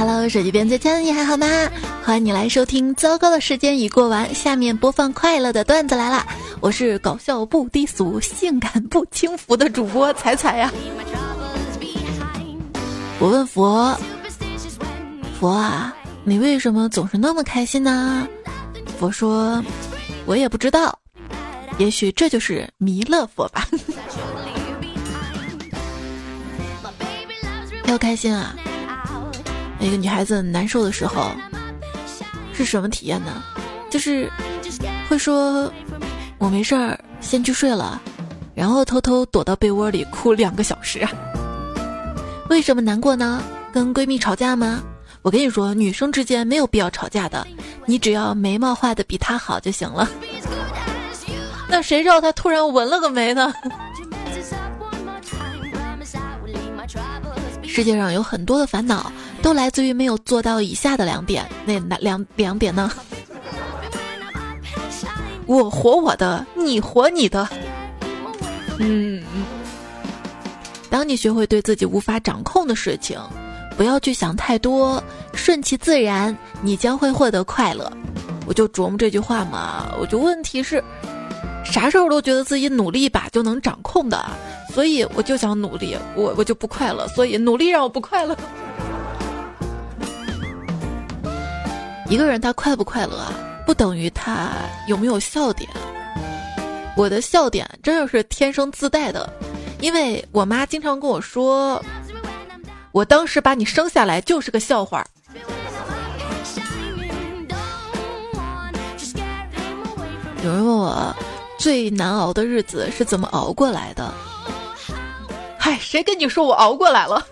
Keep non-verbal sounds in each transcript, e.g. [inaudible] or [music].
Hello，手机边最亲你还好吗？欢迎你来收听。糟糕的时间已过完，下面播放快乐的段子来啦！我是搞笑不低俗、性感不轻浮的主播彩彩呀。我问佛，佛啊，你为什么总是那么开心呢？佛说，我也不知道，也许这就是弥勒佛吧。[laughs] 要开心啊！一个女孩子难受的时候是什么体验呢？就是会说“我没事儿，先去睡了”，然后偷偷躲到被窝里哭两个小时。为什么难过呢？跟闺蜜吵架吗？我跟你说，女生之间没有必要吵架的，你只要眉毛画的比她好就行了。那谁知道她突然纹了个眉呢？世界上有很多的烦恼，都来自于没有做到以下的两点。那哪两两点呢？[laughs] 我活我的，你活你的。嗯，当你学会对自己无法掌控的事情，不要去想太多，顺其自然，你将会获得快乐。我就琢磨这句话嘛，我就问题是，啥时候都觉得自己努力一把就能掌控的。所以我就想努力，我我就不快乐，所以努力让我不快乐。一个人他快不快乐啊，不等于他有没有笑点。我的笑点真的是天生自带的，因为我妈经常跟我说，我当时把你生下来就是个笑话。有人问我最难熬的日子是怎么熬过来的？嗨，谁跟你说我熬过来了？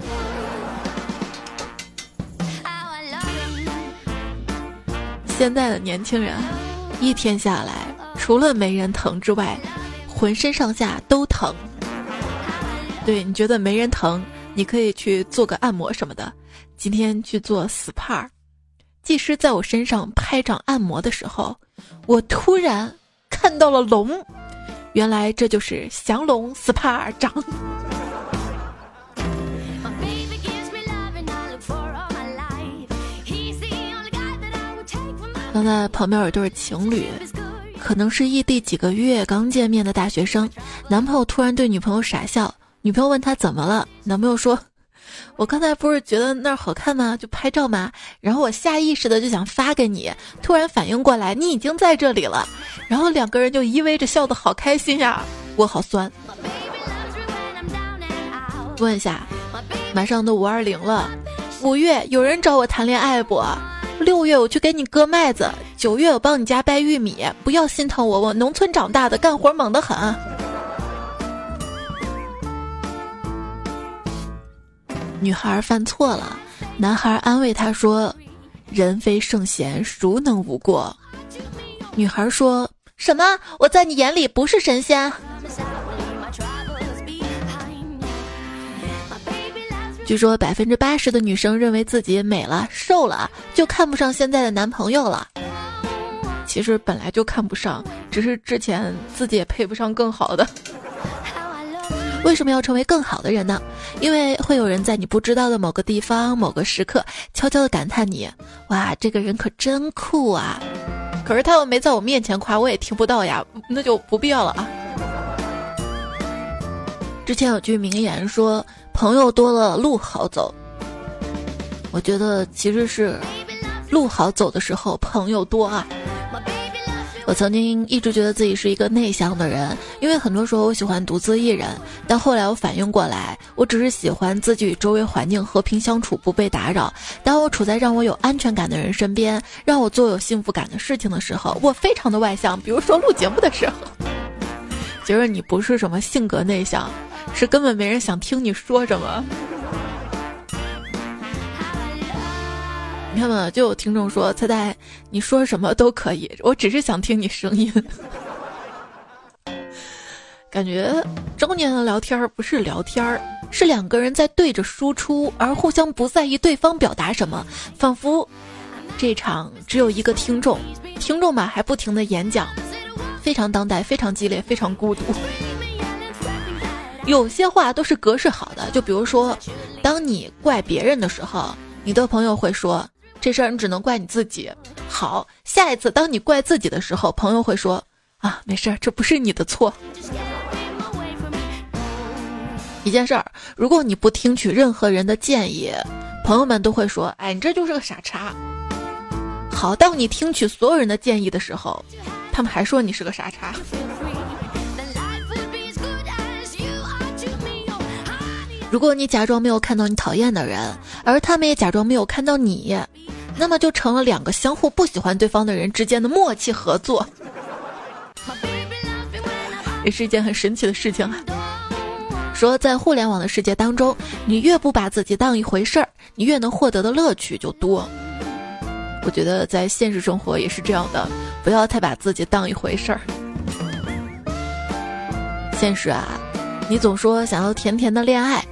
现在的年轻人，一天下来，除了没人疼之外，浑身上下都疼。对你觉得没人疼，你可以去做个按摩什么的。今天去做 SPA，技师在我身上拍掌按摩的时候，我突然看到了龙，原来这就是降龙 SPA 掌。刚才旁边有对情侣，可能是异地几个月刚见面的大学生，男朋友突然对女朋友傻笑，女朋友问他怎么了，男朋友说：“我刚才不是觉得那儿好看吗？就拍照吗？然后我下意识的就想发给你，突然反应过来你已经在这里了，然后两个人就依偎着笑得好开心呀，我好酸。”问一下，马上都五二零了，五月有人找我谈恋爱不？六月我去给你割麦子，九月我帮你家掰玉米，不要心疼我，我农村长大的，干活猛得很。女孩犯错了，男孩安慰她说：“人非圣贤，孰能无过？”女孩说什么？我在你眼里不是神仙？据说百分之八十的女生认为自己美了、瘦了，就看不上现在的男朋友了。其实本来就看不上，只是之前自己也配不上更好的。为什么要成为更好的人呢？因为会有人在你不知道的某个地方、某个时刻，悄悄的感叹你：“哇，这个人可真酷啊！”可是他又没在我面前夸，我也听不到呀，那就不必要了啊。之前有句名言说。朋友多了，路好走。我觉得其实是路好走的时候，朋友多啊。我曾经一直觉得自己是一个内向的人，因为很多时候我喜欢独自一人。但后来我反应过来，我只是喜欢自己与周围环境和平相处，不被打扰。当我处在让我有安全感的人身边，让我做有幸福感的事情的时候，我非常的外向。比如说录节目的时候，[laughs] 觉得你不是什么性格内向。是根本没人想听你说什么。你看嘛，就有听众说：“猜猜你说什么都可以，我只是想听你声音。[laughs] ”感觉中年的聊天不是聊天，是两个人在对着输出，而互相不在意对方表达什么，仿佛这场只有一个听众，听众吧还不停的演讲，非常当代，非常激烈，非常孤独。有些话都是格式好的，就比如说，当你怪别人的时候，你的朋友会说这事儿你只能怪你自己。好，下一次当你怪自己的时候，朋友会说啊，没事儿，这不是你的错。一件事儿，如果你不听取任何人的建议，朋友们都会说，哎，你这就是个傻叉。好，当你听取所有人的建议的时候，他们还说你是个傻叉。如果你假装没有看到你讨厌的人，而他们也假装没有看到你，那么就成了两个相互不喜欢对方的人之间的默契合作，[laughs] 也是一件很神奇的事情啊。说在互联网的世界当中，你越不把自己当一回事儿，你越能获得的乐趣就多。我觉得在现实生活也是这样的，不要太把自己当一回事儿。现实啊，你总说想要甜甜的恋爱。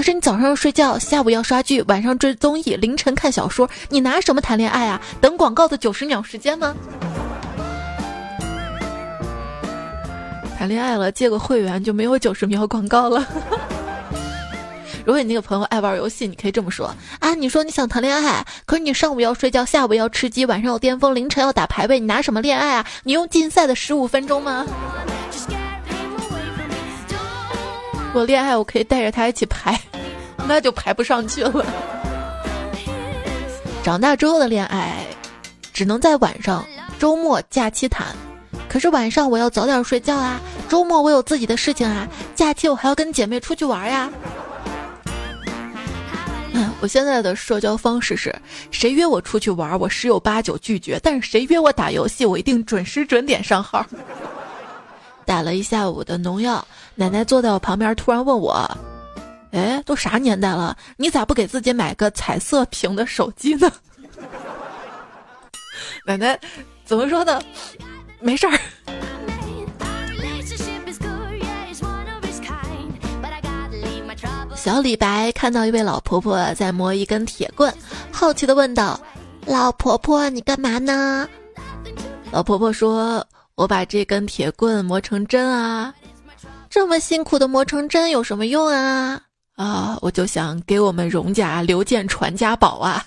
可是你早上要睡觉，下午要刷剧，晚上追综艺，凌晨看小说，你拿什么谈恋爱啊？等广告的九十秒时间吗？谈恋爱了，借个会员就没有九十秒广告了。[laughs] 如果你那个朋友爱玩游戏，你可以这么说啊：你说你想谈恋爱，可是你上午要睡觉，下午要吃鸡，晚上要巅峰，凌晨要打排位，你拿什么恋爱啊？你用禁赛的十五分钟吗？我恋爱，我可以带着他一起排，那就排不上去了。长大之后的恋爱，只能在晚上、周末、假期谈。可是晚上我要早点睡觉啊，周末我有自己的事情啊，假期我还要跟姐妹出去玩呀。我现在的社交方式是，谁约我出去玩，我十有八九拒绝；但是谁约我打游戏，我一定准时准点上号。[laughs] 打了一下午的农药，奶奶坐在我旁边，突然问我：“哎，都啥年代了，你咋不给自己买个彩色屏的手机呢？” [laughs] 奶奶怎么说的？没事儿。小李白看到一位老婆婆在磨一根铁棍，好奇的问道：“老婆婆，你干嘛呢？”老婆婆说。我把这根铁棍磨成针啊，这么辛苦的磨成针有什么用啊？啊，我就想给我们荣家留件传家宝啊！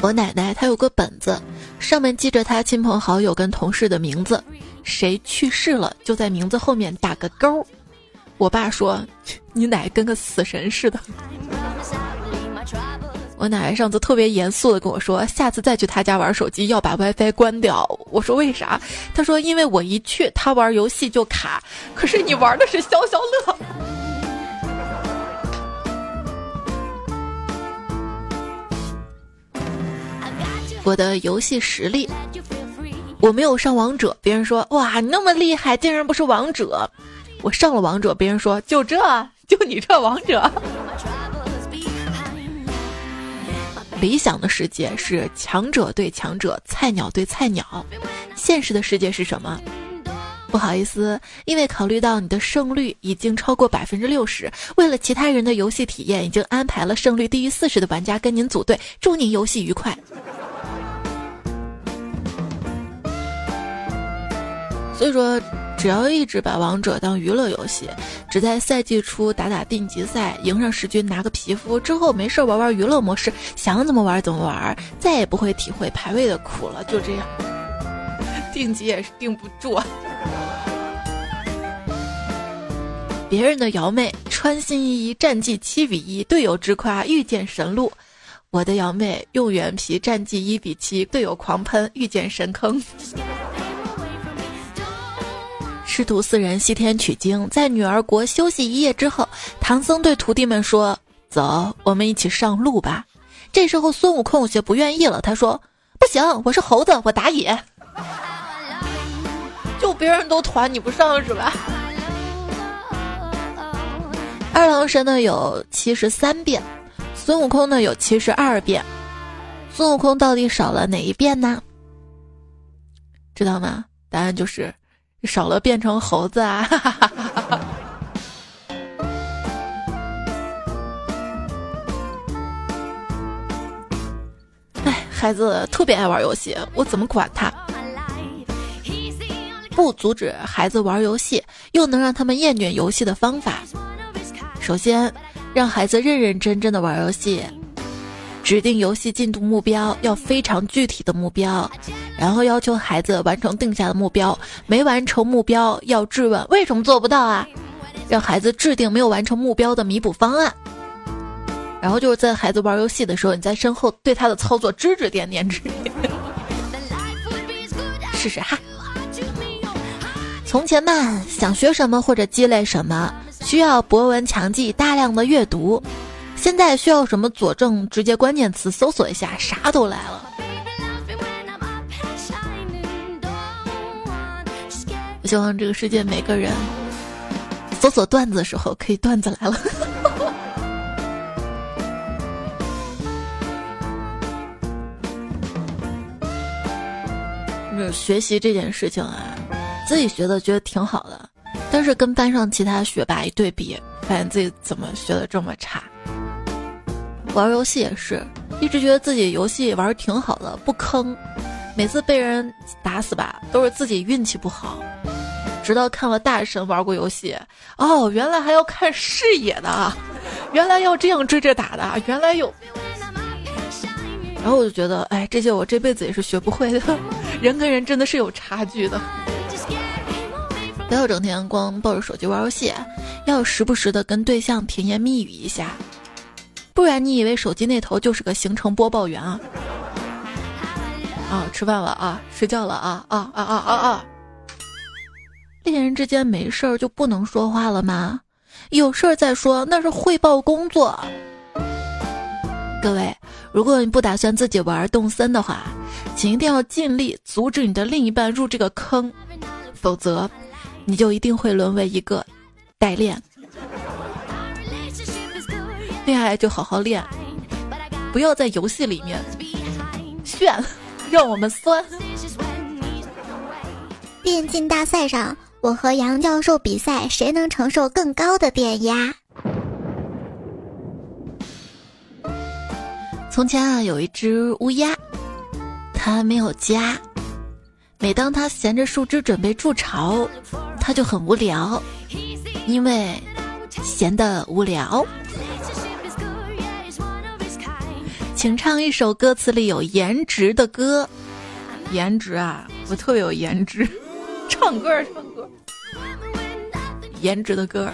我奶奶她有个本子，上面记着她亲朋好友跟同事的名字，谁去世了就在名字后面打个勾。我爸说：“你奶跟个死神似的。”我奶奶上次特别严肃的跟我说，下次再去他家玩手机要把 WiFi 关掉。我说为啥？他说因为我一去，他玩游戏就卡。可是你玩的是消消乐。我的游戏实力，我没有上王者，别人说哇你那么厉害，竟然不是王者。我上了王者，别人说就这就你这王者。理想的世界是强者对强者，菜鸟对菜鸟。现实的世界是什么？不好意思，因为考虑到你的胜率已经超过百分之六十，为了其他人的游戏体验，已经安排了胜率低于四十的玩家跟您组队。祝您游戏愉快。所以说。只要一直把王者当娱乐游戏，只在赛季初打打定级赛，赢上十局拿个皮肤，之后没事玩玩娱乐模式，想怎么玩怎么玩，再也不会体会排位的苦了。就这样，[laughs] 定级也是定不住。别人的瑶妹穿新衣，战绩七比一，队友直夸遇见神路；我的瑶妹用原皮，战绩一比七，队友狂喷遇见神坑。师徒四人西天取经，在女儿国休息一夜之后，唐僧对徒弟们说：“走，我们一起上路吧。”这时候孙悟空有些不愿意了，他说：“不行，我是猴子，我打野。”就别人都团你不上是吧？二郎神呢有七十三变，孙悟空呢有七十二变，孙悟空到底少了哪一变呢？知道吗？答案就是。少了变成猴子啊！哎，孩子特别爱玩游戏，我怎么管他？不阻止孩子玩游戏，又能让他们厌倦游戏的方法首先，让孩子认认真真的玩游戏，指定游戏进度目标要非常具体的目标，然后要求孩子完成定下的目标，没完成目标要质问为什么做不到啊？让孩子制定没有完成目标的弥补方案。然后就是在孩子玩游戏的时候，你在身后对他的操作指指点点，指点。[laughs] 试试哈。从前慢，想学什么或者积累什么，需要博闻强记，大量的阅读。现在需要什么佐证，直接关键词搜索一下，啥都来了。希望这个世界每个人搜索段子的时候，可以段子来了。[laughs] 就是学习这件事情啊，自己学的觉得挺好的，但是跟班上其他学霸一对比，发现自己怎么学的这么差。玩游戏也是，一直觉得自己游戏玩的挺好的，不坑，每次被人打死吧，都是自己运气不好。直到看了大神玩过游戏，哦，原来还要看视野的啊，原来要这样追着打的，原来有。然后我就觉得，哎，这些我这辈子也是学不会的。人跟人真的是有差距的，不要整天光抱着手机玩游戏，要时不时的跟对象甜言蜜语一下，不然你以为手机那头就是个行程播报员啊？啊，吃饭了啊，睡觉了啊啊啊啊啊啊！恋人之间没事儿就不能说话了吗？有事儿再说，那是汇报工作。各位，如果你不打算自己玩动森的话。请一定要尽力阻止你的另一半入这个坑，否则，你就一定会沦为一个代练。恋爱就好好练，不要在游戏里面炫，让我们酸。电竞大赛上，我和杨教授比赛，谁能承受更高的电压？从前啊，有一只乌鸦。它没有家，每当它衔着树枝准备筑巢，它就很无聊，因为闲得无聊。请唱一首歌词里有颜值的歌，颜值啊，我特别有颜值，唱歌唱，颜值的歌。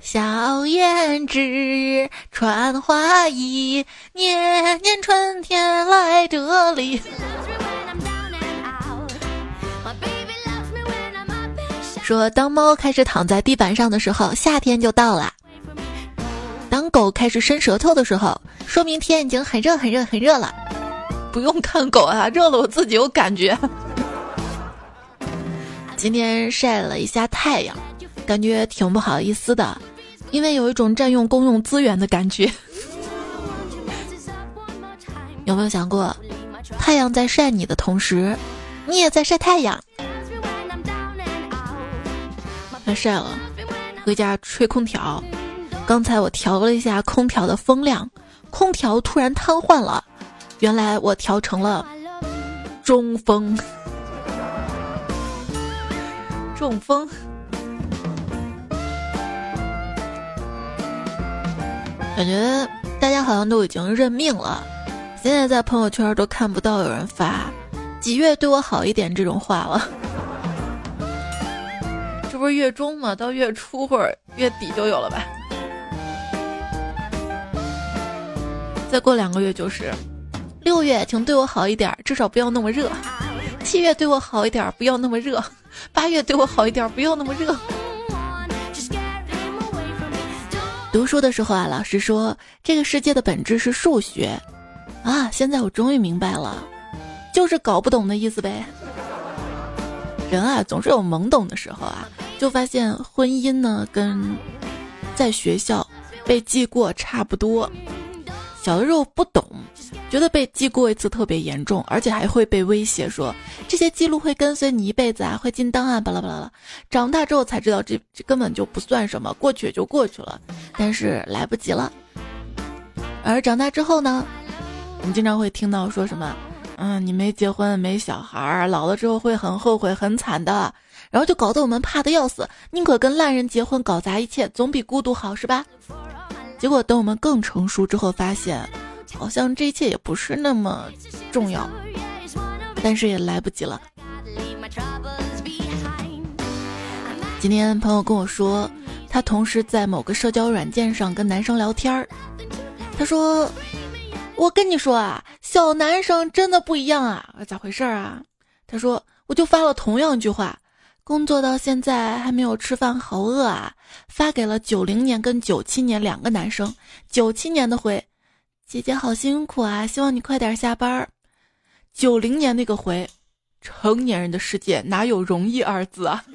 小胭脂穿花衣，年年春天来这里。说，当猫开始躺在地板上的时候，夏天就到了；当狗开始伸舌头的时候，说明天已经很热很热很热了。不用看狗啊，热了我自己有感觉。今天晒了一下太阳，感觉挺不好意思的。因为有一种占用公用资源的感觉，[laughs] 有没有想过，太阳在晒你的同时，你也在晒太阳？太晒了，回家吹空调。刚才我调了一下空调的风量，空调突然瘫痪了。原来我调成了中风，中风。感觉大家好像都已经认命了，现在在朋友圈都看不到有人发“几月对我好一点”这种话了。这不是月中吗？到月初或者月底就有了吧？再过两个月就是六月，请对我好一点，至少不要那么热；七月对我好一点，不要那么热；八月对我好一点，不要那么热。读书的时候啊，老师说这个世界的本质是数学，啊，现在我终于明白了，就是搞不懂的意思呗。人啊，总是有懵懂的时候啊，就发现婚姻呢，跟在学校被记过差不多。小的时候不懂，觉得被记过一次特别严重，而且还会被威胁说这些记录会跟随你一辈子啊，会进档案，巴拉巴拉拉。长大之后才知道，这这根本就不算什么，过去也就过去了。但是来不及了。而长大之后呢，我们经常会听到说什么嗯，你没结婚没小孩，老了之后会很后悔很惨的。然后就搞得我们怕的要死，宁可跟烂人结婚搞砸一切，总比孤独好，是吧？结果等我们更成熟之后，发现好像这一切也不是那么重要，但是也来不及了。今天朋友跟我说，他同时在某个社交软件上跟男生聊天儿，他说：“我跟你说啊，小男生真的不一样啊，咋回事啊？”他说：“我就发了同样一句话。”工作到现在还没有吃饭，好饿啊！发给了九零年跟九七年两个男生。九七年的回：姐姐好辛苦啊，希望你快点下班。九零年那个回：成年人的世界哪有容易二字啊？[laughs]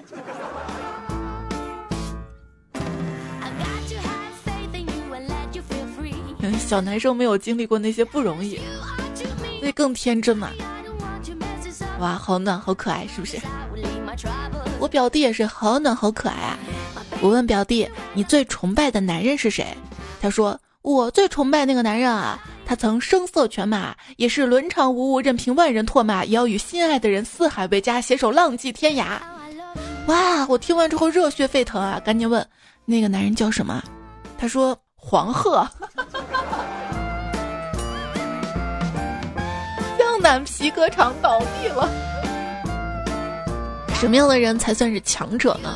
小男生没有经历过那些不容易，所以更天真嘛。哇，好暖好可爱，是不是？我表弟也是好暖好可爱啊！我问表弟：“你最崇拜的男人是谁？”他说：“我最崇拜那个男人啊，他曾声色犬马，也是伦常无物，任凭万人唾骂，也要与心爱的人四海为家，携手浪迹天涯。”哇！我听完之后热血沸腾啊！赶紧问那个男人叫什么？他说：“黄鹤。”皮革厂倒闭了。[laughs] 什么样的人才算是强者呢？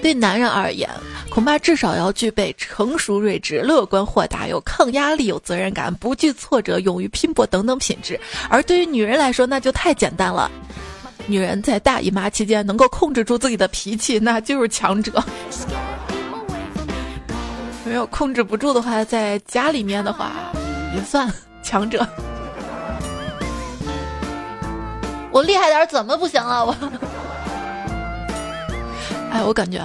对男人而言，恐怕至少要具备成熟睿智、乐观豁达、有抗压力、有责任感、不惧挫折、勇于拼搏等等品质。而对于女人来说，那就太简单了。女人在大姨妈期间能够控制住自己的脾气，那就是强者。没有控制不住的话，在家里面的话，也算强者。我厉害点怎么不行啊？我。哎，我感觉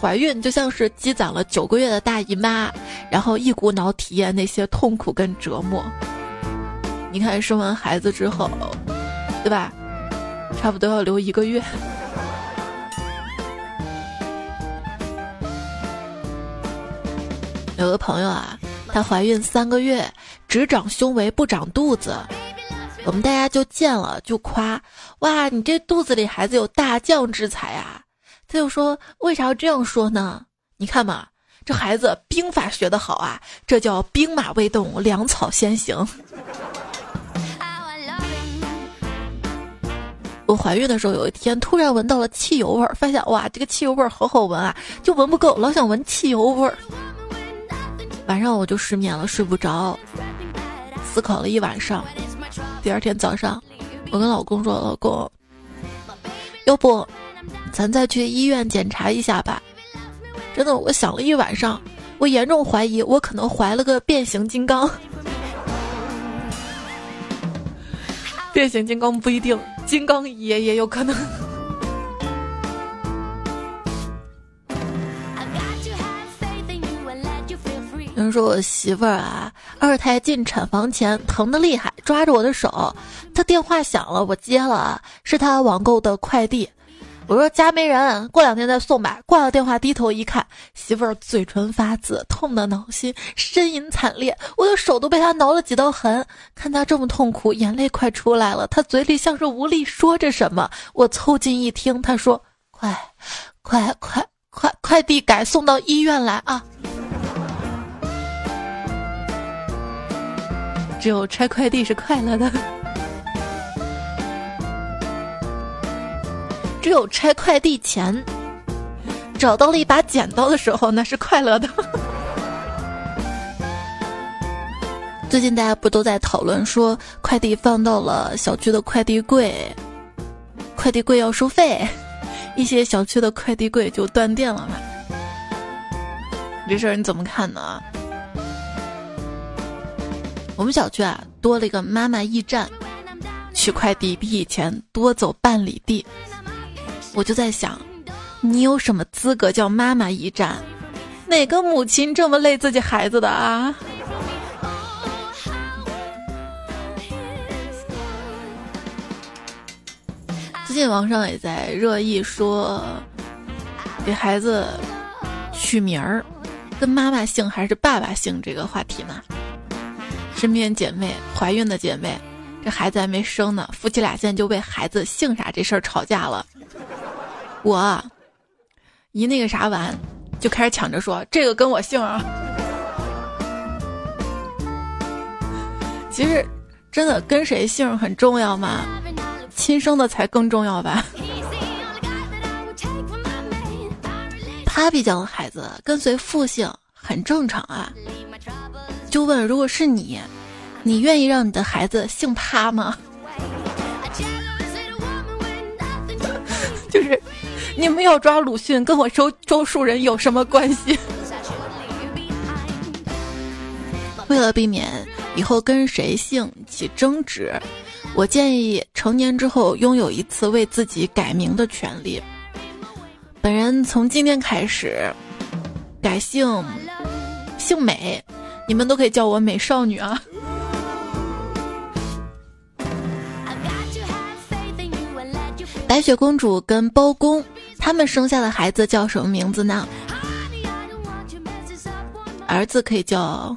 怀孕就像是积攒了九个月的大姨妈，然后一股脑体验那些痛苦跟折磨。你看生完孩子之后，对吧？差不多要留一个月。有个朋友啊，她怀孕三个月，只长胸围不长肚子，我们大家就见了就夸：哇，你这肚子里孩子有大将之才啊！他就说：“为啥要这样说呢？你看嘛，这孩子兵法学得好啊，这叫兵马未动，粮草先行。”我怀孕的时候，有一天突然闻到了汽油味儿，发现哇，这个汽油味儿好好闻啊，就闻不够，老想闻汽油味儿。晚上我就失眠了，睡不着，思考了一晚上。第二天早上，我跟老公说：“老公，要不……”咱再去医院检查一下吧。真的，我想了一晚上，我严重怀疑我可能怀了个变形金刚。变形金刚不一定，金刚也也有可能。有人说我媳妇儿啊，二胎进产房前疼的厉害，抓着我的手，她电话响了，我接了，是她网购的快递。我说家没人，过两天再送吧。挂了电话，低头一看，媳妇儿嘴唇发紫，痛得挠心，呻吟惨烈。我的手都被她挠了几道痕。看她这么痛苦，眼泪快出来了。她嘴里像是无力说着什么。我凑近一听，她说：“快，快，快，快，快递改送到医院来啊！”只有拆快递是快乐的。[laughs] 只有拆快递前找到了一把剪刀的时候，那是快乐的。[laughs] 最近大家不都在讨论说快递放到了小区的快递柜，快递柜要收费，[laughs] 一些小区的快递柜就断电了嘛？这事儿你怎么看呢？我们小区啊多了一个妈妈驿站，取快递比以前多走半里地。我就在想，你有什么资格叫妈妈驿站？哪个母亲这么累自己孩子的啊？最近网上也在热议说，给孩子取名儿，跟妈妈姓还是爸爸姓这个话题呢？身边姐妹怀孕的姐妹。这孩子还没生呢，夫妻俩现在就为孩子姓啥这事儿吵架了。我一那个啥完，就开始抢着说这个跟我姓啊。其实，真的跟谁姓很重要吗？亲生的才更重要吧。Papi 家的孩子跟随父姓很正常啊。就问，如果是你，你愿意让你的孩子姓趴吗？[laughs] 就是你们要抓鲁迅，跟我周周树人有什么关系？[laughs] 为了避免以后跟谁姓起争执，我建议成年之后拥有一次为自己改名的权利。本人从今天开始改姓姓美，你们都可以叫我美少女啊。白雪公主跟包公他们生下的孩子叫什么名字呢？儿子可以叫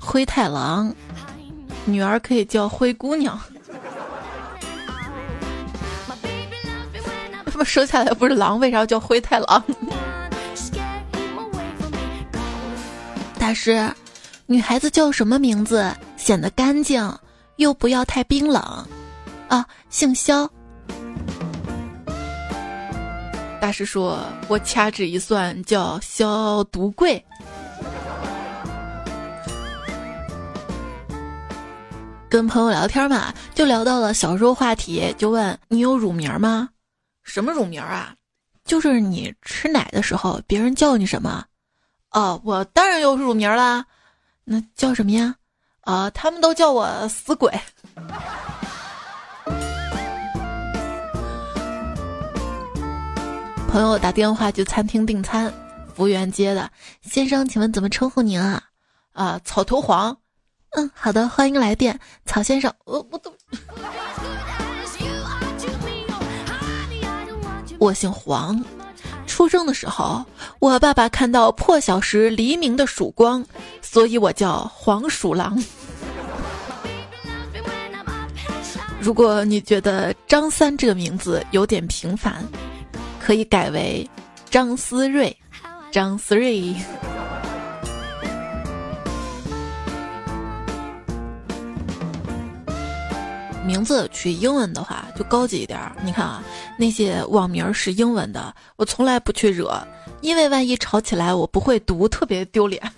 灰太狼，女儿可以叫灰姑娘。[laughs] 他们生下来不是狼，为啥叫灰太狼？大师，女孩子叫什么名字显得干净，又不要太冰冷？啊，姓肖。大师说：“我掐指一算，叫肖独贵。”跟朋友聊天嘛，就聊到了小时候话题，就问你有乳名吗？什么乳名啊？就是你吃奶的时候，别人叫你什么？哦，我当然有乳名啦。那叫什么呀？啊，他们都叫我死鬼。[laughs] 朋友打电话去餐厅订餐，服务员接的，先生，请问怎么称呼您啊？啊，草头黄。嗯，好的，欢迎来电，草先生。我我都。[laughs] 我姓黄，出生的时候，我爸爸看到破晓时黎明的曙光，所以我叫黄鼠狼。如果你觉得张三这个名字有点平凡，可以改为张思睿，张思睿。名字取英文的话就高级一点儿。你看啊，那些网名是英文的，我从来不去惹，因为万一吵起来我不会读，特别丢脸。[laughs]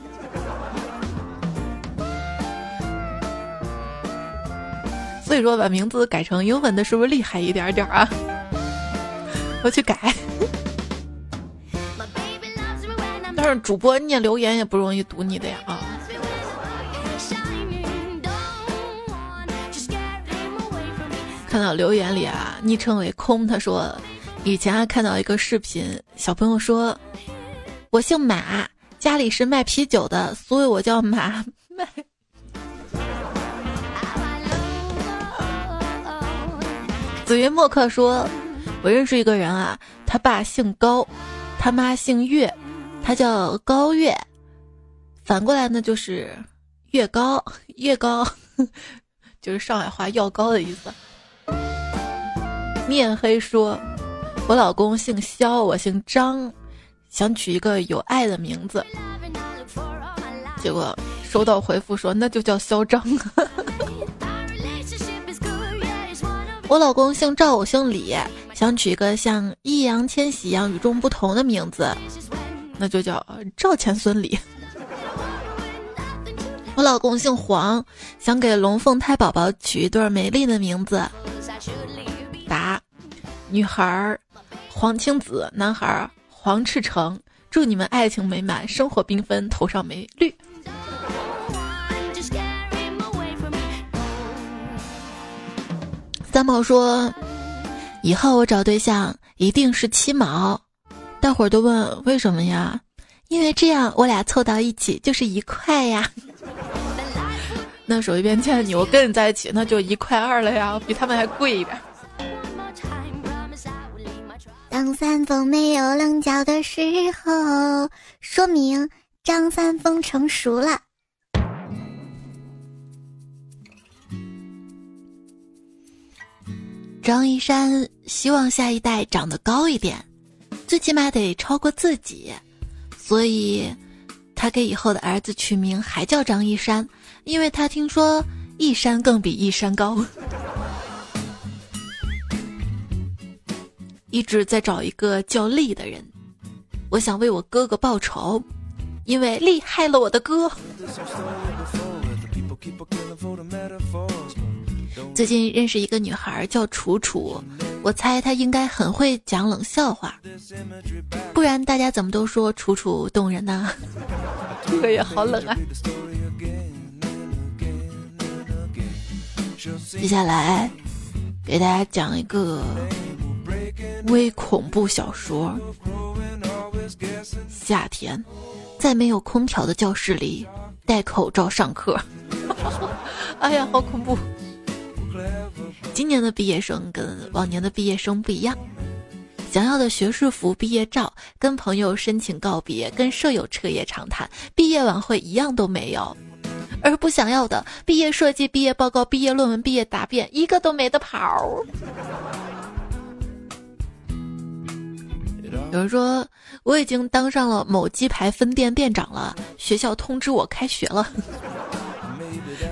所以说把名字改成英文的是不是厉害一点点啊？[laughs] 我去改。但是主播念留言也不容易读你的呀啊。看到留言里啊，昵称为空，他说，以前还看到一个视频，小朋友说，我姓马，家里是卖啤酒的，所以我叫马卖。[laughs] 紫云墨客说，我认识一个人啊，他爸姓高，他妈姓岳，他叫高岳，反过来呢就是越高越高，[laughs] 就是上海话要高的意思。面黑说：“我老公姓肖，我姓张，想取一个有爱的名字。结果收到回复说，那就叫嚣张。[laughs] 我老公姓赵，我姓李，想取一个像易烊千玺一样与众不同的名字，那就叫赵钱孙李。[laughs] 我老公姓黄，想给龙凤胎宝宝取一对美丽的名字。”答：女孩黄青子，男孩黄赤诚。祝你们爱情美满，生活缤纷，头上没绿。三毛说：“以后我找对象一定是七毛。”大伙儿都问为什么呀？因为这样我俩凑到一起就是一块呀。[laughs] 那手一边见你，我跟你在一起，那就一块二了呀，比他们还贵一点。张三丰没有棱角的时候，说明张三丰成熟了。张一山希望下一代长得高一点，最起码得超过自己，所以他给以后的儿子取名还叫张一山，因为他听说一山更比一山高。一直在找一个叫丽的人，我想为我哥哥报仇，因为丽害了我的哥。最近认识一个女孩叫楚楚，我猜她应该很会讲冷笑话，不然大家怎么都说楚楚动人呢？这个也好冷啊！接下来给大家讲一个微恐怖小说。夏天，在没有空调的教室里戴口罩上课。[laughs] 哎呀，好恐怖！今年的毕业生跟往年的毕业生不一样，想要的学士服、毕业照、跟朋友申请告别、跟舍友彻夜长谈、毕业晚会一样都没有，而不想要的毕业设计、毕业报告、毕业论文、毕业答辩，一个都没得跑。有人说我已经当上了某鸡排分店店长了，学校通知我开学了。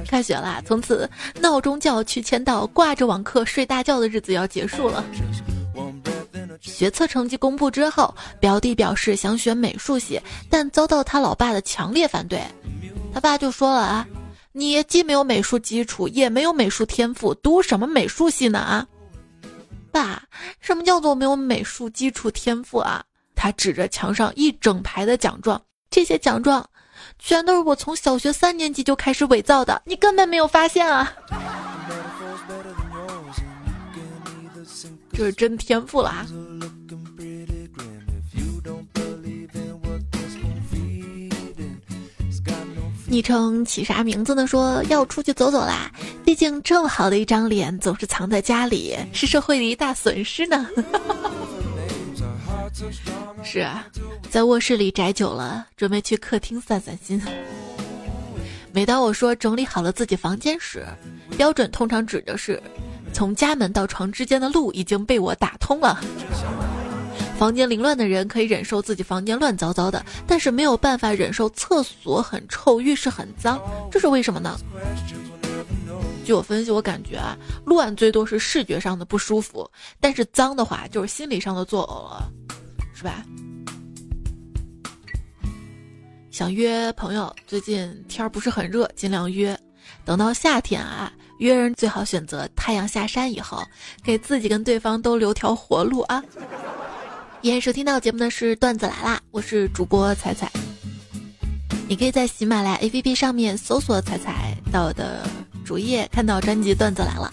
开学啦！从此闹钟叫去签到，挂着网课睡大觉的日子要结束了。学测成绩公布之后，表弟表示想选美术系，但遭到他老爸的强烈反对。他爸就说了啊：“你既没有美术基础，也没有美术天赋，读什么美术系呢？”啊，爸，什么叫做没有美术基础天赋啊？他指着墙上一整排的奖状，这些奖状。全都是我从小学三年级就开始伪造的，你根本没有发现啊！[laughs] 这是真天赋了啊！昵称起啥名字呢？说要出去走走啦，毕竟这么好的一张脸总是藏在家里，是社会的一大损失呢。[laughs] 是啊，在卧室里宅久了，准备去客厅散散心。每当我说整理好了自己房间时，标准通常指的是从家门到床之间的路已经被我打通了。房间凌乱的人可以忍受自己房间乱糟糟的，但是没有办法忍受厕所很臭、浴室很脏，这是为什么呢？据我分析，我感觉啊，乱最多是视觉上的不舒服，但是脏的话就是心理上的作呕了。是吧？想约朋友，最近天儿不是很热，尽量约。等到夏天啊，约人最好选择太阳下山以后，给自己跟对方都留条活路啊。现收听到节目的是段子来啦，我是主播彩彩。你可以在喜马拉雅 APP 上面搜索彩彩，到我的主页看到专辑《段子来了》。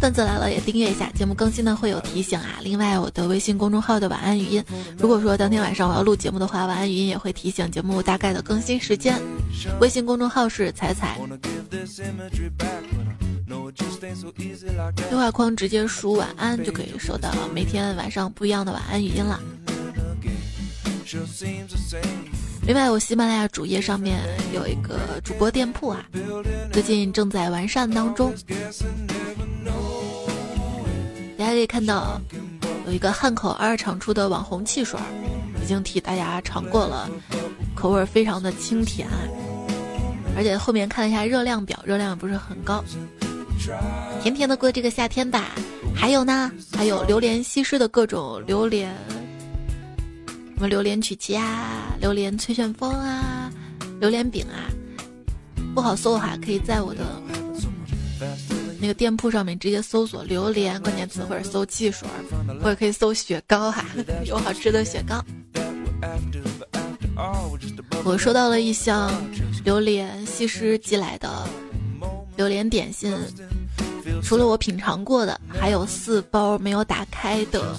段子来了也订阅一下，节目更新呢会有提醒啊。另外，我的微信公众号的晚安语音，如果说当天晚上我要录节目的话，晚安语音也会提醒节目大概的更新时间。微信公众号是彩彩，对话框直接输晚安就可以收到每天晚上不一样的晚安语音了。另外，我喜马拉雅主页上面有一个主播店铺啊，最近正在完善当中。大家可以看到，有一个汉口二厂出的网红汽水，已经替大家尝过了，口味非常的清甜，而且后面看了一下热量表，热量也不是很高，甜甜的过这个夏天吧。还有呢，还有榴莲西施的各种榴莲，什么榴莲曲奇啊，榴莲脆旋风啊，榴莲饼啊，不好搜哈，可以在我的。那个店铺上面直接搜索“榴莲”关键词，或者搜汽水，或者可以搜雪糕哈，[laughs] 有好吃的雪糕。我收到了一箱榴莲西施寄来的榴莲点心，除了我品尝过的，还有四包没有打开的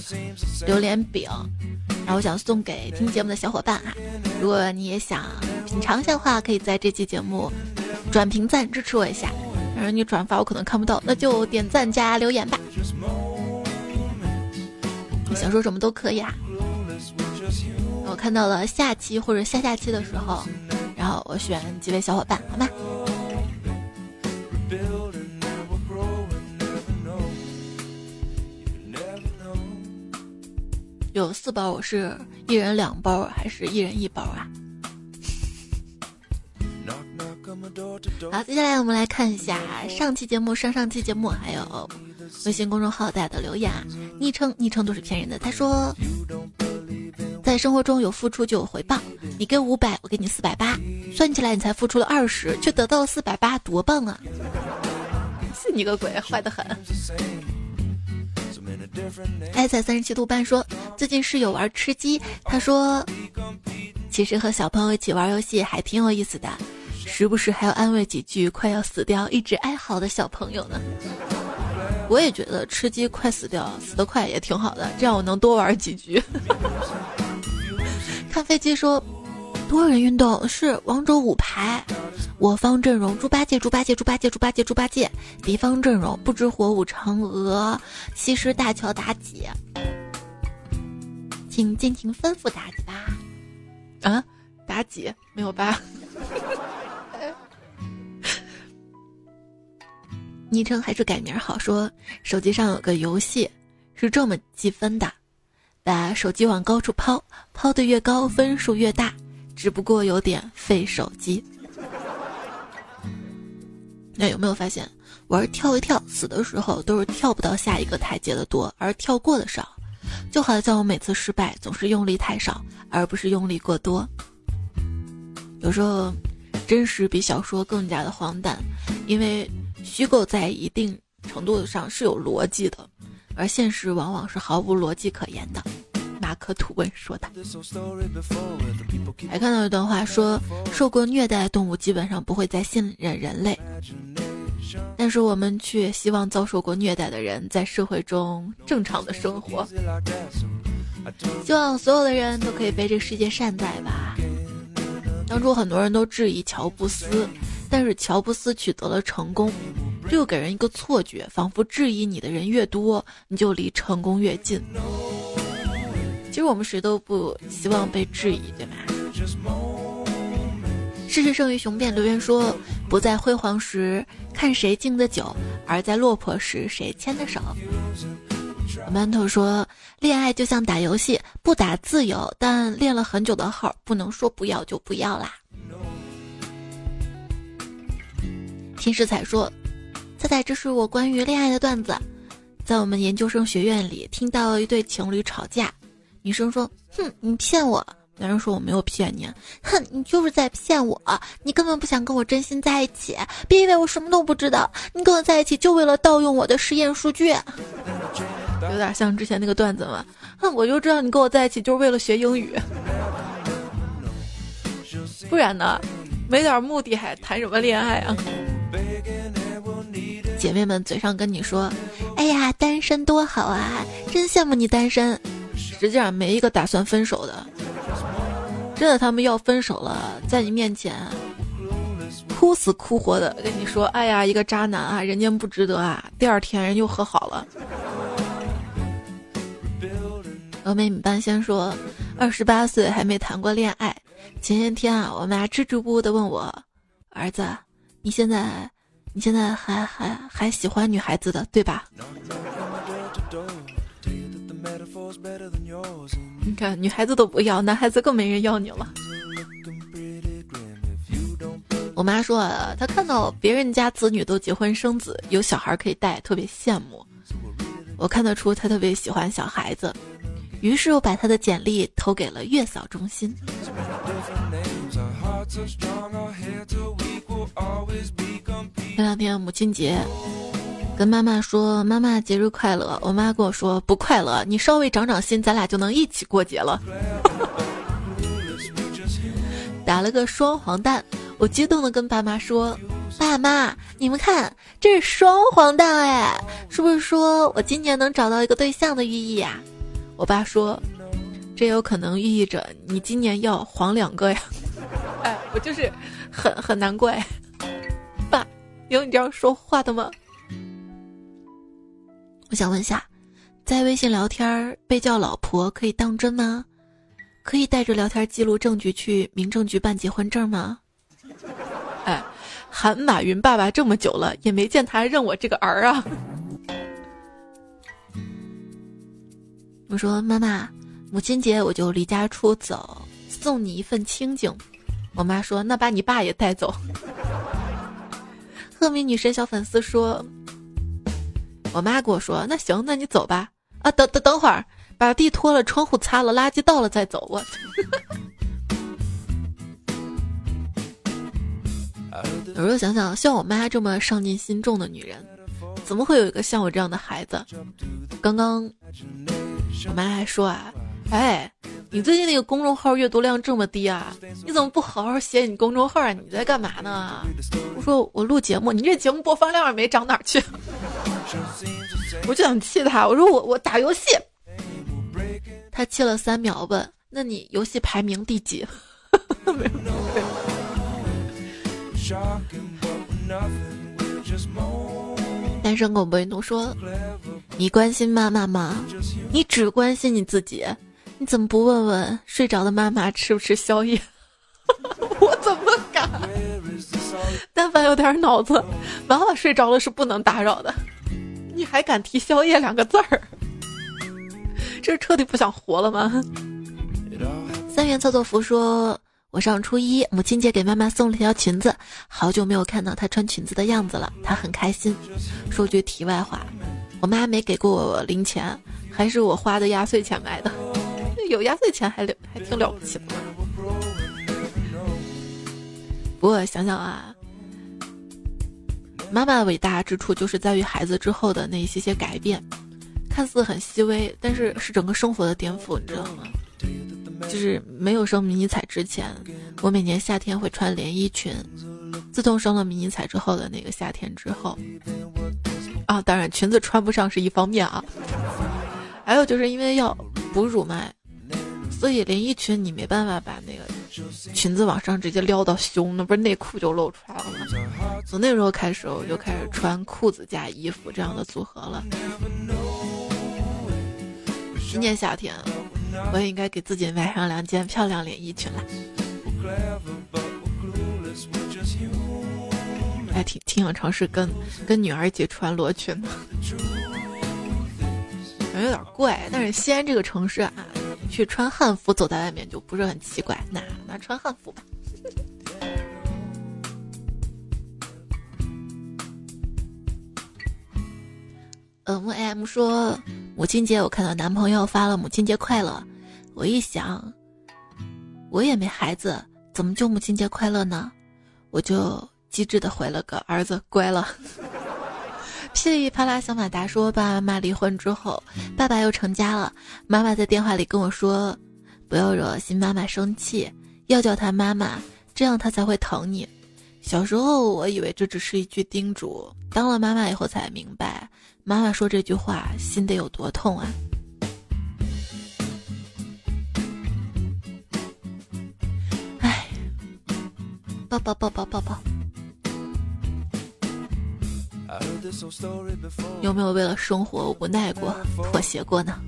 榴莲饼，然后我想送给听节目的小伙伴哈。如果你也想品尝一下的话，可以在这期节目转评赞支持我一下。反正你转发我可能看不到，那就点赞加留言吧。想说什么都可以啊。我看到了下期或者下下期的时候，然后我选几位小伙伴，好吗？有四包，我是一人两包还是一人一包啊？好，接下来我们来看一下上期节目、上上期节目还有微信公众号大家的留言啊，昵称昵称都是骗人的。他说，在生活中有付出就有回报，你给五百，我给你四百八，算起来你才付出了二十，却得到了四百八，多棒啊！信你个鬼，坏的很。爱在三十七度半说，最近室友玩吃鸡，他说，其实和小朋友一起玩游戏还挺有意思的。时不时还要安慰几句快要死掉、一直哀嚎的小朋友呢。我也觉得吃鸡快死掉，死得快也挺好的，这样我能多玩几局。[laughs] 看飞机说，多人运动是王者五排，我方阵容猪八戒、猪八戒、猪八戒、猪八戒、猪八戒；敌方阵容不知火舞、嫦娥、西施、大乔、妲己。请尽情吩咐妲己吧。啊，妲己没有吧？[laughs] 昵称还是改名好。说手机上有个游戏是这么计分的：把手机往高处抛，抛得越高分数越大，只不过有点费手机。那有没有发现，玩跳一跳死的时候都是跳不到下一个台阶的多，而跳过的少？就好像我每次失败总是用力太少，而不是用力过多。有时候，真实比小说更加的荒诞，因为。虚构在一定程度上是有逻辑的，而现实往往是毫无逻辑可言的。马克吐温说的。还看到一段话说，受过虐待的动物基本上不会再信任人类，但是我们却希望遭受过虐待的人在社会中正常的生活。希望所有的人都可以被这个世界善待吧。当初很多人都质疑乔布斯。但是乔布斯取得了成功，这又给人一个错觉，仿佛质疑你的人越多，你就离成功越近。其实我们谁都不希望被质疑，对吧？事实胜于雄辩留言说：“不在辉煌时看谁敬的酒，而在落魄时谁牵的手。”馒头说：“恋爱就像打游戏，不打自由，但练了很久的号，不能说不要就不要啦。”秦世彩说：“彩彩，这是我关于恋爱的段子。在我们研究生学院里，听到一对情侣吵架，女生说：‘哼，你骗我。’男人说：‘我没有骗你。’哼，你就是在骗我，你根本不想跟我真心在一起。别以为我什么都不知道，你跟我在一起就为了盗用我的实验数据。有点像之前那个段子嘛。哼，我就知道你跟我在一起就是为了学英语，不然呢？没点目的还谈什么恋爱啊？”姐妹们嘴上跟你说：“哎呀，单身多好啊，真羡慕你单身。”实际上没一个打算分手的。真的，他们要分手了，在你面前哭死哭活的跟你说：“哎呀，一个渣男啊，人间不值得啊。”第二天人又和好了。[laughs] 峨眉米班先说：“二十八岁还没谈过恋爱。前些天啊，我妈支支吾吾的问我：儿子，你现在？”你现在还还还喜欢女孩子的，对吧？你看，女孩子都不要，男孩子更没人要你了。我妈说，她看到别人家子女都结婚生子，有小孩可以带，特别羡慕。我看得出她特别喜欢小孩子，于是我把她的简历投给了月嫂中心。前两天母亲节，跟妈妈说：“妈妈节日快乐。”我妈跟我说：“不快乐，你稍微长长心，咱俩就能一起过节了。[laughs] ”打了个双黄蛋，我激动的跟爸妈说：“爸妈，你们看，这是双黄蛋哎，是不是说我今年能找到一个对象的寓意呀？”我爸说：“这有可能寓意着你今年要黄两个呀。[laughs] ”哎，我就是很很难过。有你这样说话的吗？想问下，在微信聊天被叫老婆可以当真吗？可以带着聊天记录证据去民政局办结婚证吗？哎，喊马云爸爸这么久了，也没见他认我这个儿啊。我说妈妈，母亲节我就离家出走，送你一份清静。我妈说：“那把你爸也带走。”鹤鸣女神小粉丝说：“我妈跟我说，那行，那你走吧。啊，等等等会儿，把地拖了，窗户擦了，垃圾倒了再走。”我。有时候想想，像我妈这么上进心重的女人，怎么会有一个像我这样的孩子？刚刚我妈还说啊。哎，你最近那个公众号阅读量这么低啊？你怎么不好好写你公众号啊？你在干嘛呢？我说我录节目，你这节目播放量也没涨哪儿去。我就想气他，我说我我打游戏。他气了三秒问：那你游戏排名第几？单身狗不运动说：你关心妈妈吗？你只关心你自己。你怎么不问问睡着的妈妈吃不吃宵夜？[laughs] 我怎么敢？[laughs] 但凡有点脑子，妈妈睡着了是不能打扰的。你还敢提宵夜两个字儿？[laughs] 这是彻底不想活了吗？[laughs] 三元操作服说：“我上初一，母亲节给妈妈送了条裙子，好久没有看到她穿裙子的样子了，她很开心。”说句题外话，我妈没给过我零钱，还是我花的压岁钱买的。[laughs] 有压岁钱还了还挺了不起的。不过想想啊，妈妈伟大之处就是在于孩子之后的那一些些改变，看似很细微，但是是整个生活的颠覆，你知道吗？就是没有生迷你彩之前，我每年夏天会穿连衣裙；自从生了迷你彩之后的那个夏天之后，啊，当然裙子穿不上是一方面啊，还有就是因为要哺乳嘛。所以连衣裙你没办法把那个裙子往上直接撩到胸，那不是内裤就露出来了吗？从那时候开始，我就开始穿裤子加衣服这样的组合了。今年夏天，我也应该给自己买上两件漂亮连衣裙了。还挺挺想尝试跟跟女儿一起穿罗裙的，感觉有点怪。但是西安这个城市啊。去穿汉服走在外面就不是很奇怪，那那穿汉服吧。嗯，M 说母亲节我看到男朋友发了母亲节快乐，我一想，我也没孩子，怎么就母亲节快乐呢？我就机智的回了个儿子乖了。噼里啪啦，小马达说：“爸爸妈妈离婚之后，爸爸又成家了。妈妈在电话里跟我说，不要惹新妈妈生气，要叫她妈妈，这样她才会疼你。小时候我以为这只是一句叮嘱，当了妈妈以后才明白，妈妈说这句话心得有多痛啊！哎，抱抱抱抱抱抱。”有没有为了生活无奈过、妥协过呢？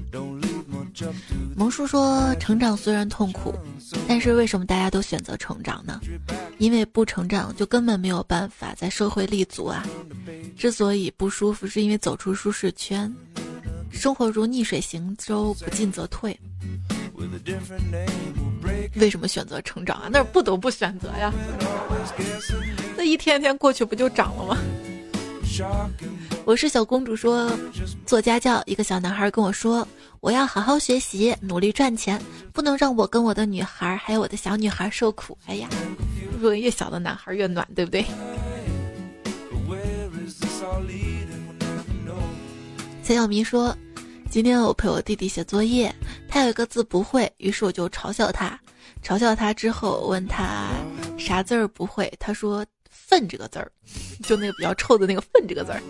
萌叔说：“成长虽然痛苦，但是为什么大家都选择成长呢？因为不成长就根本没有办法在社会立足啊！之所以不舒服，是因为走出舒适圈。生活如逆水行舟，不进则退。为什么选择成长啊？那是不得不选择呀！那一天天过去，不就长了吗？”我是小公主，说做家教，一个小男孩跟我说，我要好好学习，努力赚钱，不能让我跟我的女孩还有我的小女孩受苦。哎呀，越小的男孩越暖，对不对？陈小明说，今天我陪我弟弟写作业，他有一个字不会，于是我就嘲笑他，嘲笑他之后问他啥字儿不会，他说。粪这个字儿，就那个比较臭的那个粪这个字儿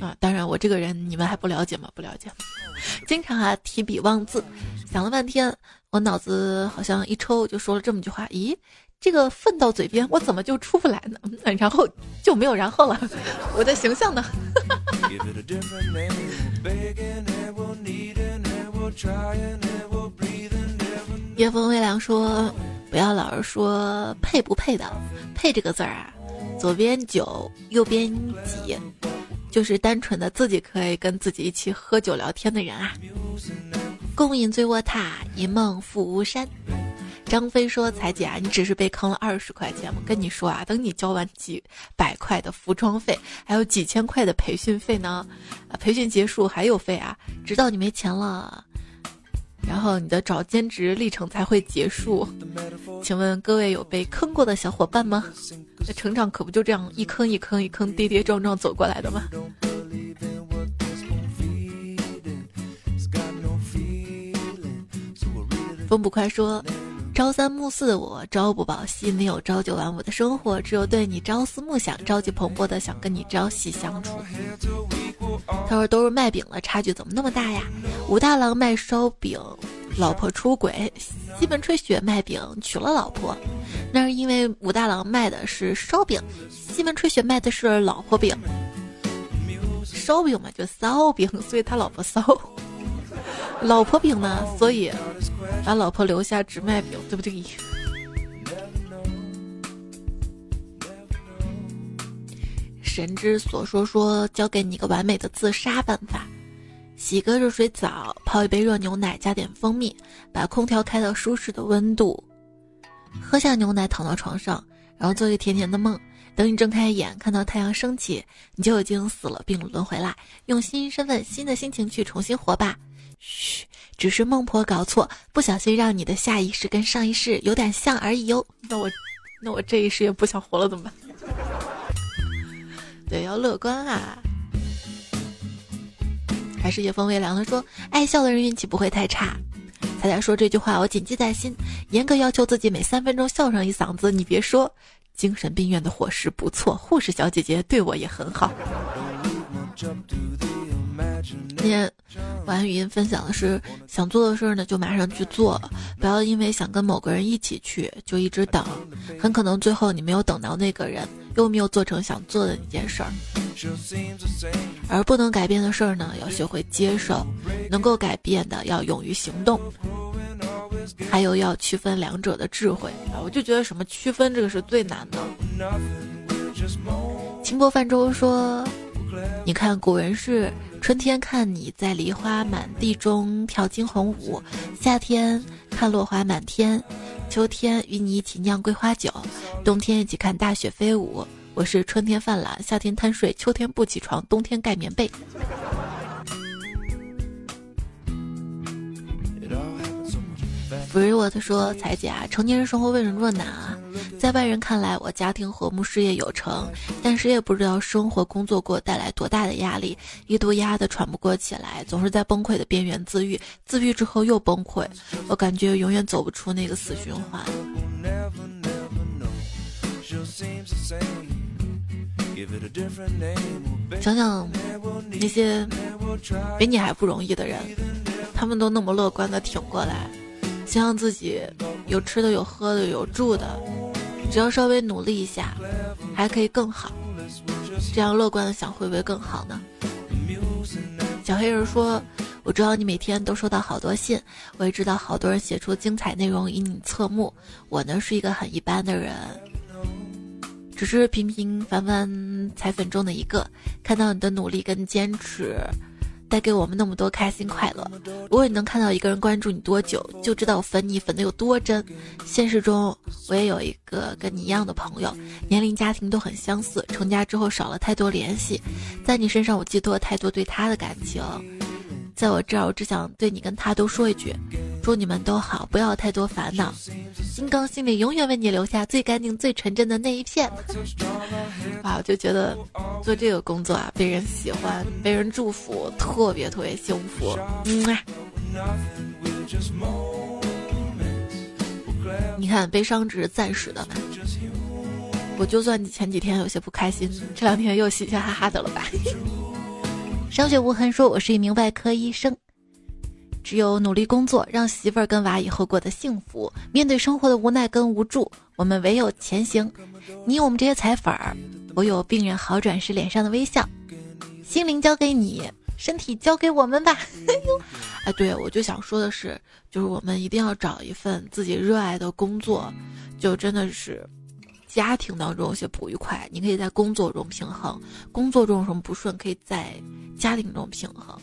啊！当然，我这个人你们还不了解吗？不了解，经常啊提笔忘字，想了半天，我脑子好像一抽就说了这么句话：咦，这个粪到嘴边，我怎么就出不来呢？[laughs] 然后就没有然后了。我的形象呢？[laughs] 夜风微凉说。不要老是说配不配的，配这个字儿啊，左边酒，右边己，就是单纯的自己可以跟自己一起喝酒聊天的人啊。共饮醉卧榻，一梦复巫山。张飞说：“彩姐啊，你只是被坑了二十块钱我跟你说啊，等你交完几百块的服装费，还有几千块的培训费呢，啊，培训结束还有费啊，直到你没钱了，然后你的找兼职历程才会结束。请问各位有被坑过的小伙伴吗？那成长可不就这样一坑一坑一坑跌跌撞撞走过来的吗？”风捕快说。朝三暮四的我，朝不保夕，没有朝九晚五的生活，只有对你朝思暮想，朝气蓬勃的想跟你朝夕相处。他说都是卖饼了，差距怎么那么大呀？武大郎卖烧饼，老婆出轨；西门吹雪卖饼，娶了老婆。那是因为武大郎卖的是烧饼，西门吹雪卖的是老婆饼。烧饼嘛，就骚饼，所以他老婆骚。[laughs] 老婆饼呢，所以。把老婆留下，只卖饼，对不对？神之所说说，教给你一个完美的自杀办法：洗个热水澡，泡一杯热牛奶，加点蜂蜜，把空调开到舒适的温度，喝下牛奶，躺到床上，然后做一个甜甜的梦。等你睁开眼，看到太阳升起，你就已经死了，并轮回啦。用新身份、新的心情去重新活吧。嘘。只是孟婆搞错，不小心让你的下一世跟上一世有点像而已哟。那我，那我这一世也不想活了，怎么办？[laughs] 对，要乐观啊。还是夜风微凉的说，爱笑的人运气不会太差。彩彩说这句话我谨记在心，严格要求自己每三分钟笑上一嗓子。你别说，精神病院的伙食不错，护士小姐姐对我也很好。今天晚语音分享的是想做的事儿呢，就马上去做，不要因为想跟某个人一起去就一直等，很可能最后你没有等到那个人，又没有做成想做的一件事儿。而不能改变的事儿呢，要学会接受；能够改变的，要勇于行动。还有要区分两者的智慧啊！我就觉得什么区分这个是最难的。清波泛舟说：“你看古人是。”春天看你在梨花满地中跳惊鸿舞，夏天看落花满天，秋天与你一起酿桂花酒，冬天一起看大雪飞舞。我是春天犯懒，夏天贪睡，秋天不起床，冬天盖棉被。不是我的说，彩姐啊，成年人生活为什么这么难啊？在外人看来，我家庭和睦，事业有成，但谁也不知道生活工作给我带来多大的压力，一度压得喘不过气来，总是在崩溃的边缘自愈，自愈之后又崩溃，我感觉永远走不出那个死循环。想想那些比你还不容易的人，他们都那么乐观的挺过来。希望自己有吃的、有喝的、有住的，只要稍微努力一下，还可以更好。这样乐观的想，会不会更好呢？小黑人说：“我知道你每天都收到好多信，我也知道好多人写出精彩内容以你侧目。我呢是一个很一般的人，只是平平凡凡彩粉中的一个。看到你的努力跟坚持。”带给我们那么多开心快乐。如果你能看到一个人关注你多久，就知道粉你粉的有多真。现实中，我也有一个跟你一样的朋友，年龄、家庭都很相似，成家之后少了太多联系。在你身上，我寄托了太多对他的感情。在我这儿，我只想对你跟他都说一句：祝你们都好，不要太多烦恼。金刚心里永远为你留下最干净、最纯真的那一片。哇，我就觉得做这个工作啊，被人喜欢、被人祝福，特别特别幸福。嗯，你看，悲伤只是暂时的。我就算你前几天有些不开心，这两天又嘻嘻哈哈的了吧？上学无痕说：“我是一名外科医生，只有努力工作，让媳妇儿跟娃以后过得幸福。面对生活的无奈跟无助，我们唯有前行。你有我们这些彩粉儿，我有病人好转时脸上的微笑。心灵交给你，身体交给我们吧。[laughs] 哎呦，哎，对，我就想说的是，就是我们一定要找一份自己热爱的工作，就真的是。”家庭当中有些不愉快，你可以在工作中平衡；工作中有什么不顺，可以在家庭中平衡。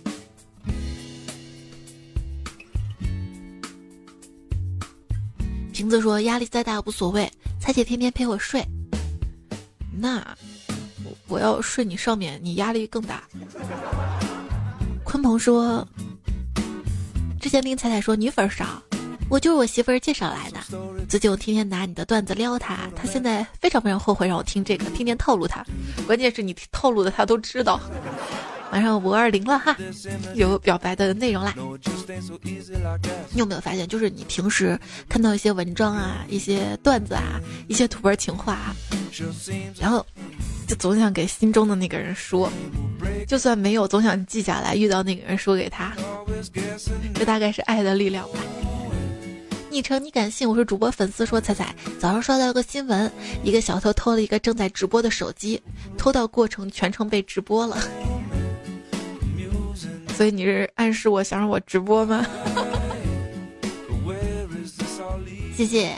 瓶子说：“压力再大无所谓，彩姐天天陪我睡。那我,我要睡你上面，你压力更大。”鲲鹏说：“之前听彩彩说女粉少，我就是我媳妇儿介绍来的。最近我天天拿你的段子撩她，她现在非常非常后悔让我听这个，天天套路她。关键是你套路的她都知道。马上五二零了哈，有表白的内容啦。你有没有发现，就是你平时看到一些文章啊、一些段子啊、一些土味情话，然后就总想给心中的那个人说，就算没有，总想记下来，遇到那个人说给他。这大概是爱的力量吧。昵称你敢信？我是主播粉丝说彩彩早上刷到一个新闻，一个小偷偷了一个正在直播的手机，偷盗过程全程被直播了。所以你是暗示我想让我直播吗？[laughs] 谢谢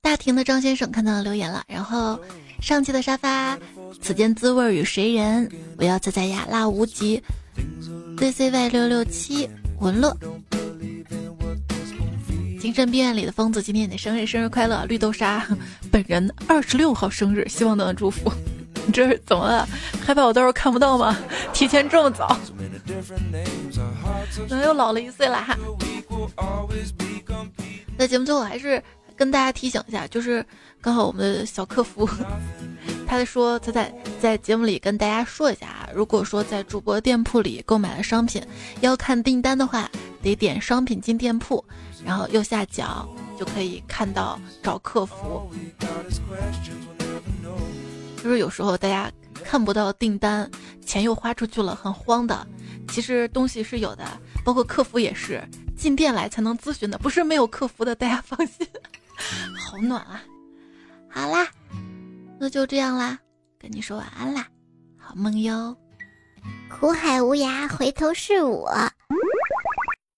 大庭的张先生看到留言了，然后上期的沙发，此间滋味与谁人？我要猜猜呀，辣无极，ZCY 六六七文乐，精神病院里的疯子，今天你的生日，生日快乐！绿豆沙 [laughs] 本人二十六号生日，希望都能祝福。你这是怎么了？害怕我到时候看不到吗？提前这么早，怎么又老了一岁了哈？在节目最后还是跟大家提醒一下，就是刚好我们的小客服，他在说他在在节目里跟大家说一下啊，如果说在主播店铺里购买了商品，要看订单的话，得点商品进店铺，然后右下角就可以看到找客服。就是有时候大家看不到订单，钱又花出去了，很慌的。其实东西是有的，包括客服也是进店来才能咨询的，不是没有客服的，大家放心。[laughs] 好暖啊！好啦，那就这样啦，跟你说晚安啦，好梦哟。苦海无涯，回头是我。